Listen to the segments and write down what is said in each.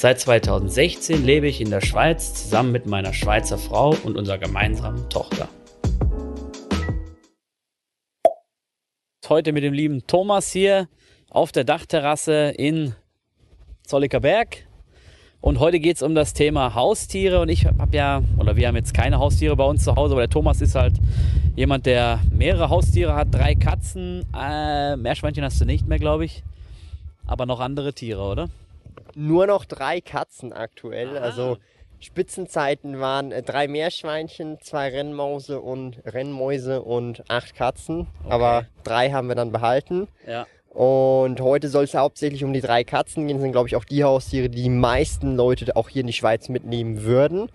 Seit 2016 lebe ich in der Schweiz zusammen mit meiner Schweizer Frau und unserer gemeinsamen Tochter. Heute mit dem lieben Thomas hier auf der Dachterrasse in Zolliker Berg. Und heute geht es um das Thema Haustiere. Und ich habe ja, oder wir haben jetzt keine Haustiere bei uns zu Hause, aber der Thomas ist halt jemand, der mehrere Haustiere hat. Drei Katzen, äh, Meerschweinchen hast du nicht mehr, glaube ich. Aber noch andere Tiere, oder? Nur noch drei Katzen aktuell. Ah. Also Spitzenzeiten waren äh, drei Meerschweinchen, zwei Rennmause und Rennmäuse und acht Katzen. Aber drei haben wir dann behalten. Ja. Und heute soll es hauptsächlich um die drei Katzen gehen. Das sind, glaube ich, auch die Haustiere, die die meisten Leute auch hier in die Schweiz mitnehmen würden.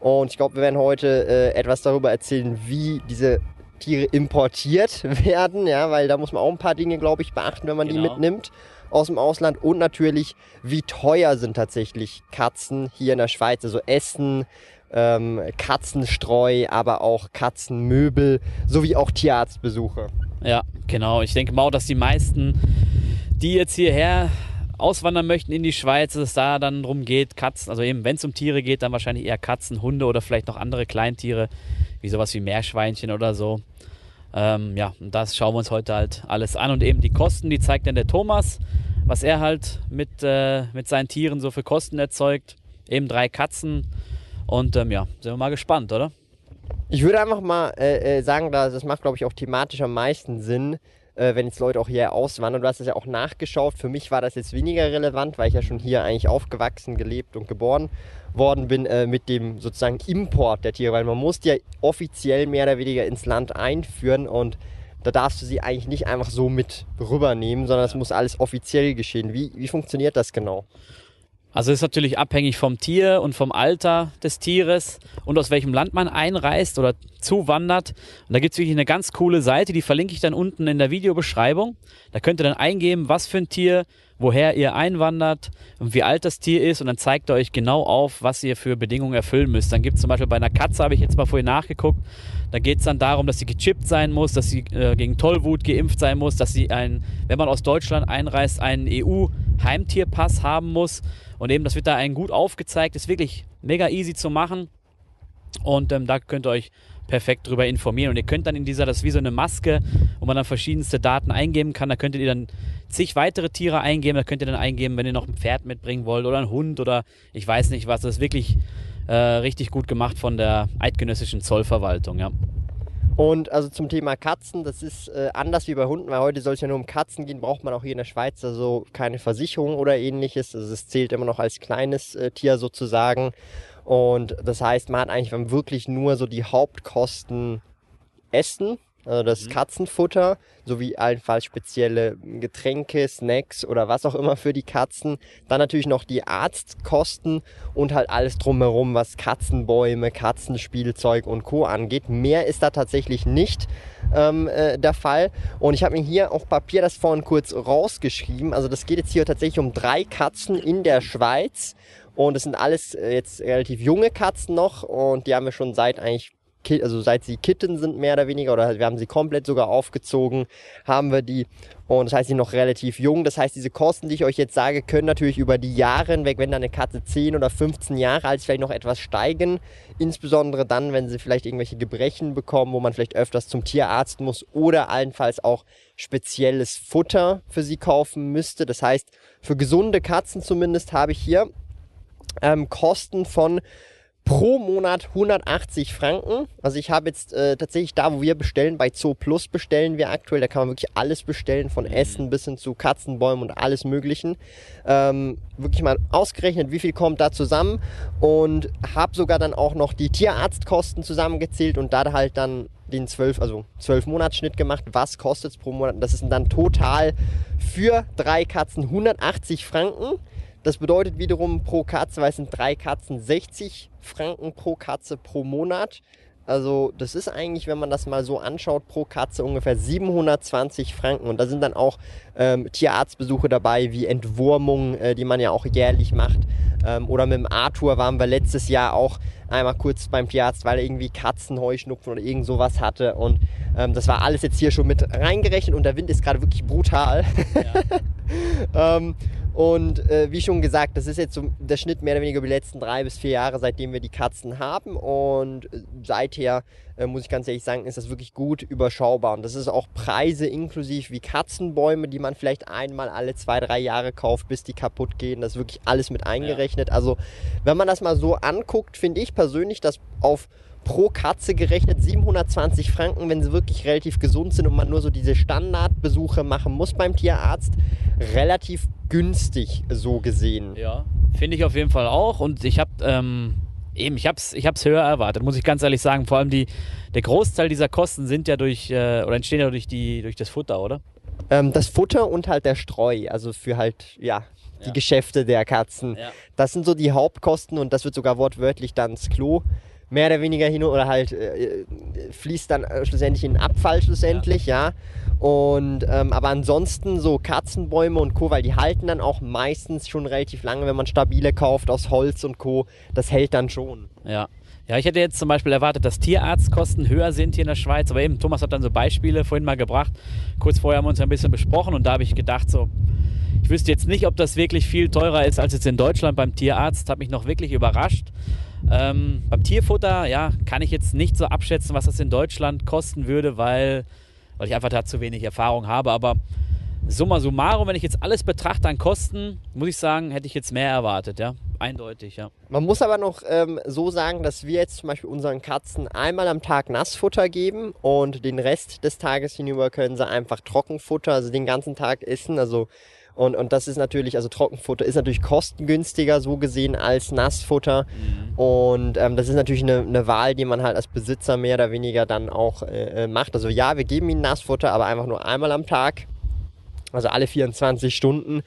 Und ich glaube, wir werden heute äh, etwas darüber erzählen, wie diese Tiere importiert werden. Ja, weil da muss man auch ein paar Dinge, glaube ich, beachten, wenn man die Genau. mitnimmt aus dem Ausland. Und natürlich, wie teuer sind tatsächlich Katzen hier in der Schweiz. Also Essen, ähm, Katzenstreu, aber auch Katzenmöbel sowie auch Tierarztbesuche. Ja, genau. Ich denke mal dass die meisten, die jetzt hierher auswandern möchten in die Schweiz, dass es da dann drum geht, Katzen, also eben wenn es um Tiere geht, dann wahrscheinlich eher Katzen, Hunde oder vielleicht noch andere Kleintiere, wie sowas wie Meerschweinchen oder so. Ähm, ja, das schauen wir uns heute halt alles an und eben die Kosten, die zeigt dann der Thomas, was er halt mit, äh, mit seinen Tieren so für Kosten erzeugt. Eben drei Katzen und ähm, ja, sind wir mal gespannt, oder? Ich würde einfach mal äh, äh, sagen, das macht, glaube ich, auch thematisch am meisten Sinn, äh, wenn jetzt Leute auch hier auswandern. Du hast das ja auch nachgeschaut. Für mich war das jetzt weniger relevant, weil ich ja schon hier eigentlich aufgewachsen, gelebt und geboren worden bin äh, mit dem sozusagen Import der Tiere, weil man muss die ja offiziell mehr oder weniger ins Land einführen und da darfst du sie eigentlich nicht einfach so mit rübernehmen, sondern es muss alles offiziell geschehen. Wie, wie funktioniert das genau? Also ist natürlich abhängig vom Tier und vom Alter des Tieres und aus welchem Land man einreist oder zuwandert. Und da gibt es wirklich eine ganz coole Seite, die verlinke ich dann unten in der Videobeschreibung. Da könnt ihr dann eingeben, was für ein Tier, woher ihr einwandert und wie alt das Tier ist und dann zeigt er euch genau auf, was ihr für Bedingungen erfüllen müsst. Dann gibt es zum Beispiel bei einer Katze, habe ich jetzt mal vorhin nachgeguckt, da geht es dann darum, dass sie gechippt sein muss, dass sie äh, gegen Tollwut geimpft sein muss, dass sie ein, wenn man aus Deutschland einreist, einen EU-Heimtierpass haben muss. Und eben, das wird da einen gut aufgezeigt, ist wirklich mega easy zu machen. Und ähm, da könnt ihr euch perfekt drüber informieren. Und ihr könnt dann in dieser, das ist wie so eine Maske, wo man dann verschiedenste Daten eingeben kann. Da könnt ihr dann zig weitere Tiere eingeben. Da könnt ihr dann eingeben, wenn ihr noch ein Pferd mitbringen wollt oder einen Hund oder ich weiß nicht was. Das ist wirklich äh, richtig gut gemacht von der eidgenössischen Zollverwaltung, ja. Und also zum Thema Katzen, das ist äh, anders wie bei Hunden, weil heute soll es ja nur um Katzen gehen, braucht man auch hier in der Schweiz also keine Versicherung oder ähnliches. Also es zählt immer noch als kleines äh, Tier sozusagen. Und das heißt, man hat eigentlich wirklich nur so die Hauptkosten Essen, also das Katzenfutter, sowie allenfalls spezielle Getränke, Snacks oder was auch immer für die Katzen. Dann natürlich noch die Arztkosten und halt alles drumherum, was Katzenbäume, Katzenspielzeug und Co. angeht. Mehr ist da tatsächlich nicht ähm, äh, der Fall. Und ich habe mir hier auf Papier das vorhin kurz rausgeschrieben. Also das geht jetzt hier tatsächlich um drei Katzen in der Schweiz. Und es sind alles äh, jetzt relativ junge Katzen noch und die haben wir schon seit eigentlich also seit sie Kitten sind mehr oder weniger oder wir haben sie komplett sogar aufgezogen, haben wir die und das heißt, sie sind noch relativ jung. Das heißt, diese Kosten, die ich euch jetzt sage, können natürlich über die Jahre hinweg, wenn da eine Katze 10 oder 15 Jahre alt ist, vielleicht noch etwas steigen. Insbesondere dann, wenn sie vielleicht irgendwelche Gebrechen bekommen, wo man vielleicht öfters zum Tierarzt muss oder allenfalls auch spezielles Futter für sie kaufen müsste. Das heißt, für gesunde Katzen zumindest habe ich hier ähm, Kosten von pro Monat 180 Franken. Also ich habe jetzt äh, tatsächlich da, wo wir bestellen, bei Zoo Plus bestellen wir aktuell. Da kann man wirklich alles bestellen, von Essen bis hin zu Katzenbäumen und alles Möglichen. Ähm, wirklich mal ausgerechnet, wie viel kommt da zusammen und habe sogar dann auch noch die Tierarztkosten zusammengezählt und da halt dann den 12, also 12 Monatsschnitt gemacht. Was kostet es pro Monat? Das ist dann total für drei Katzen 180 Franken. Das bedeutet wiederum pro Katze, weil es sind drei Katzen, 60 Franken pro Katze pro Monat. Also das ist eigentlich, wenn man das mal so anschaut, pro Katze ungefähr 720 Franken. Und da sind dann auch ähm, Tierarztbesuche dabei, wie Entwurmung, äh, die man ja auch jährlich macht. Ähm, oder mit dem Arthur waren wir letztes Jahr auch einmal kurz beim Tierarzt, weil er irgendwie Katzenheuschnupfen oder irgend sowas hatte. Und ähm, das war alles jetzt hier schon mit reingerechnet und der Wind ist gerade wirklich brutal. Ja. und äh, wie schon gesagt, das ist jetzt so der Schnitt mehr oder weniger über die letzten drei bis vier Jahre, seitdem wir die Katzen haben. Und äh, seither, äh, muss ich ganz ehrlich sagen, ist das wirklich gut überschaubar. Und das ist auch Preise inklusive wie Katzenbäume, die man vielleicht einmal alle zwei, drei Jahre kauft, bis die kaputt gehen. Das ist wirklich alles mit eingerechnet. Ja. Also wenn man das mal so anguckt, finde ich persönlich, dass auf pro Katze gerechnet 720 Franken, wenn sie wirklich relativ gesund sind und man nur so diese Standardbesuche machen muss beim Tierarzt, relativ günstig so gesehen. Ja, finde ich auf jeden Fall auch und ich habe ähm, eben, ich habe es ich hab's höher erwartet, muss ich ganz ehrlich sagen. Vor allem die, der Großteil dieser Kosten sind ja durch, äh, oder entstehen ja durch, die, durch das Futter, oder? Ähm, das Futter und halt der Streu, also für halt, ja, die ja. Geschäfte der Katzen. Ja. Das sind so die Hauptkosten und das wird sogar wortwörtlich dann ins Klo mehr oder weniger hin oder halt äh, fließt dann äh, schlussendlich in Abfall schlussendlich, ja. ja. Und ähm, aber ansonsten so Katzenbäume und Co, weil die halten dann auch meistens schon relativ lange, wenn man stabile kauft aus Holz und Co. Das hält dann schon. Ja. Ja, ich hätte jetzt zum Beispiel erwartet, dass Tierarztkosten höher sind hier in der Schweiz, aber eben Thomas hat dann so Beispiele vorhin mal gebracht. Kurz vorher haben wir uns ein bisschen besprochen und da habe ich gedacht, so, ich wüsste jetzt nicht, ob das wirklich viel teurer ist als jetzt in Deutschland beim Tierarzt. Hat mich noch wirklich überrascht. Ähm, beim Tierfutter, ja, kann ich jetzt nicht so abschätzen, was das in Deutschland kosten würde, weil, weil ich einfach da zu wenig Erfahrung habe. Aber summa summarum, wenn ich jetzt alles betrachte an Kosten, muss ich sagen, hätte ich jetzt mehr erwartet, ja. Eindeutig, ja. Man muss aber noch ähm, so sagen, dass wir jetzt zum Beispiel unseren Katzen einmal am Tag Nassfutter geben und den Rest des Tages hinüber können sie einfach Trockenfutter, also den ganzen Tag essen. Also und, und das ist natürlich, also Trockenfutter ist natürlich kostengünstiger so gesehen als Nassfutter. Mhm. Und ähm, das ist natürlich eine, eine Wahl, die man halt als Besitzer mehr oder weniger dann auch äh, äh macht. Also ja, wir geben ihnen Nassfutter, aber einfach nur einmal am Tag. Also alle 24 Stunden.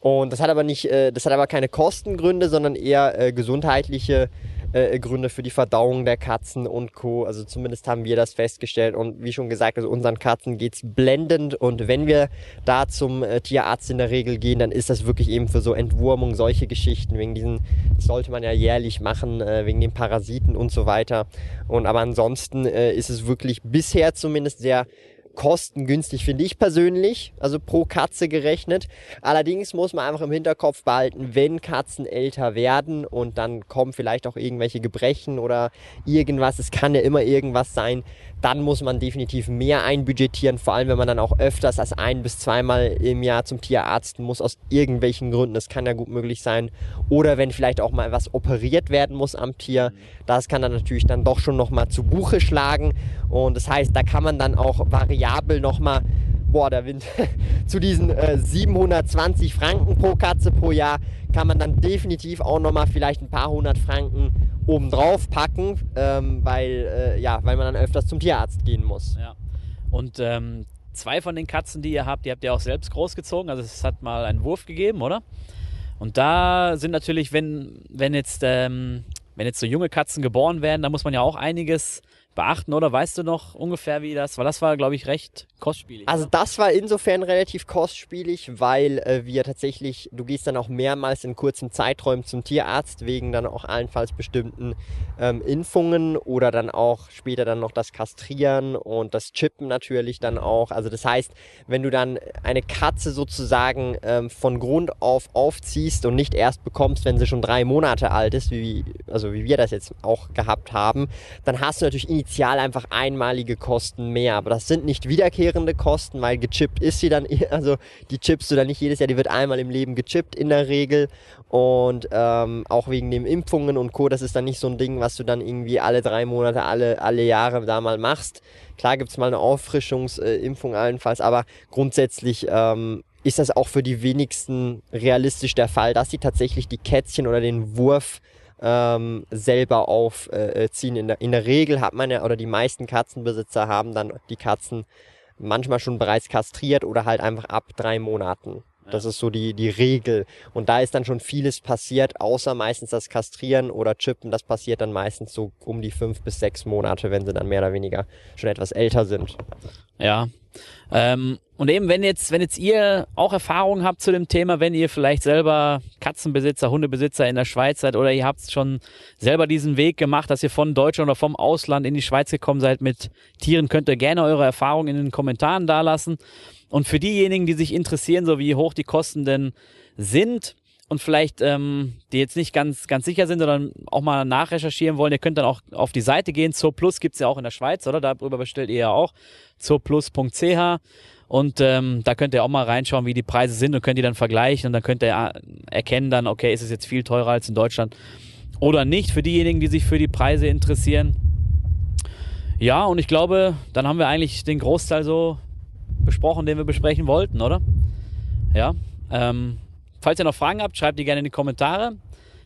Und das hat aber nicht, äh, das hat aber keine Kostengründe, sondern eher äh, gesundheitliche äh, Gründe für die Verdauung der Katzen und Co. Also zumindest haben wir das festgestellt. Und wie schon gesagt, also unseren Katzen geht's blendend. Und wenn wir da zum äh, Tierarzt in der Regel gehen, dann ist das wirklich eben für so Entwurmung, solche Geschichten, wegen diesen, das sollte man ja jährlich machen, äh, wegen den Parasiten und so weiter. Und aber ansonsten äh, ist es wirklich bisher zumindest sehr kostengünstig, finde ich persönlich, also pro Katze gerechnet. Allerdings muss man einfach im Hinterkopf behalten, wenn Katzen älter werden und dann kommen vielleicht auch irgendwelche Gebrechen oder irgendwas, es kann ja immer irgendwas sein, dann muss man definitiv mehr einbudgetieren, vor allem wenn man dann auch öfters als ein bis zweimal im Jahr zum Tierarzt muss, aus irgendwelchen Gründen, das kann ja gut möglich sein. Oder wenn vielleicht auch mal was operiert werden muss am Tier, das kann dann natürlich dann doch schon nochmal zu Buche schlagen. Und das heißt, da kann man dann auch variabel nochmal boah, der Wind, zu diesen äh, 720 Franken pro Katze pro Jahr kann man dann definitiv auch nochmal vielleicht ein paar hundert Franken obendrauf packen, ähm, weil, äh, ja, weil man dann öfters zum Tierarzt gehen muss. Ja. Und ähm, zwei von den Katzen, die ihr habt, die habt ihr auch selbst großgezogen. Also es hat mal einen Wurf gegeben, oder? Und da sind natürlich, wenn, wenn jetzt, ähm, wenn jetzt so junge Katzen geboren werden, da muss man ja auch einiges beachten, oder? Weißt du noch ungefähr, wie das war? Das war, glaube ich, recht kostspielig. Also das war insofern relativ kostspielig, weil äh, wir tatsächlich, du gehst dann auch mehrmals in kurzen Zeiträumen zum Tierarzt, wegen dann auch allenfalls bestimmten ähm, Impfungen oder dann auch später dann noch das Kastrieren und das Chippen natürlich dann auch. Also das heißt, wenn du dann eine Katze sozusagen ähm, von Grund auf aufziehst und nicht erst bekommst, wenn sie schon drei Monate alt ist, wie, also wie wir das jetzt auch gehabt haben, dann hast du natürlich initial einfach einmalige Kosten mehr. Aber das sind nicht wiederkehrende Kosten, weil gechippt ist sie dann, also die chippst du dann nicht jedes Jahr, die wird einmal im Leben gechippt in der Regel. Und ähm, auch wegen den Impfungen und Co., das ist dann nicht so ein Ding, was du dann irgendwie alle drei Monate, alle, alle Jahre da mal machst. Klar gibt es mal eine Auffrischungsimpfung allenfalls, aber grundsätzlich ähm, ist das auch für die wenigsten realistisch der Fall, dass sie tatsächlich die Kätzchen oder den Wurf ähm, selber aufziehen. In der, in der Regel hat man ja, oder die meisten Katzenbesitzer haben dann die Katzen manchmal schon bereits kastriert oder halt einfach ab drei Monaten. Das ist so die, die Regel. Und da ist dann schon vieles passiert, außer meistens das Kastrieren oder Chippen. Das passiert dann meistens so um die fünf bis sechs Monate, wenn sie dann mehr oder weniger schon etwas älter sind. Ja. Ähm, und eben, wenn jetzt, wenn jetzt ihr auch Erfahrungen habt zu dem Thema, wenn ihr vielleicht selber Katzenbesitzer, Hundebesitzer in der Schweiz seid oder ihr habt schon selber diesen Weg gemacht, dass ihr von Deutschland oder vom Ausland in die Schweiz gekommen seid mit Tieren, könnt ihr gerne eure Erfahrungen in den Kommentaren dalassen. Und für diejenigen, die sich interessieren, so wie hoch die Kosten denn sind, und vielleicht ähm, die jetzt nicht ganz, ganz sicher sind, sondern auch mal nachrecherchieren wollen, ihr könnt dann auch auf die Seite gehen. Zur Plus gibt's ja auch in der Schweiz, oder? Darüber bestellt ihr ja auch. Zurplus.ch und ähm, da könnt ihr auch mal reinschauen, wie die Preise sind und könnt ihr dann vergleichen und dann könnt ihr erkennen dann, okay, ist es jetzt viel teurer als in Deutschland oder nicht, für diejenigen, die sich für die Preise interessieren. Ja, und ich glaube, dann haben wir eigentlich den Großteil so besprochen, den wir besprechen wollten, oder? Ja. Ähm, falls ihr noch Fragen habt, schreibt die gerne in die Kommentare.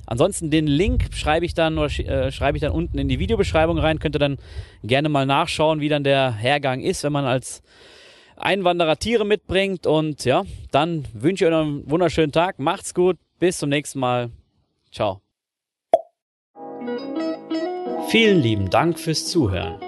Ansonsten den Link schreibe ich dann oder äh, schreibe ich dann unten in die Videobeschreibung rein. Könnt ihr dann gerne mal nachschauen, wie dann der Hergang ist, wenn man als Einwanderer Tiere mitbringt. Und ja, dann wünsche ich euch einen wunderschönen Tag. Macht's gut. Bis zum nächsten Mal. Ciao. Vielen lieben Dank fürs Zuhören.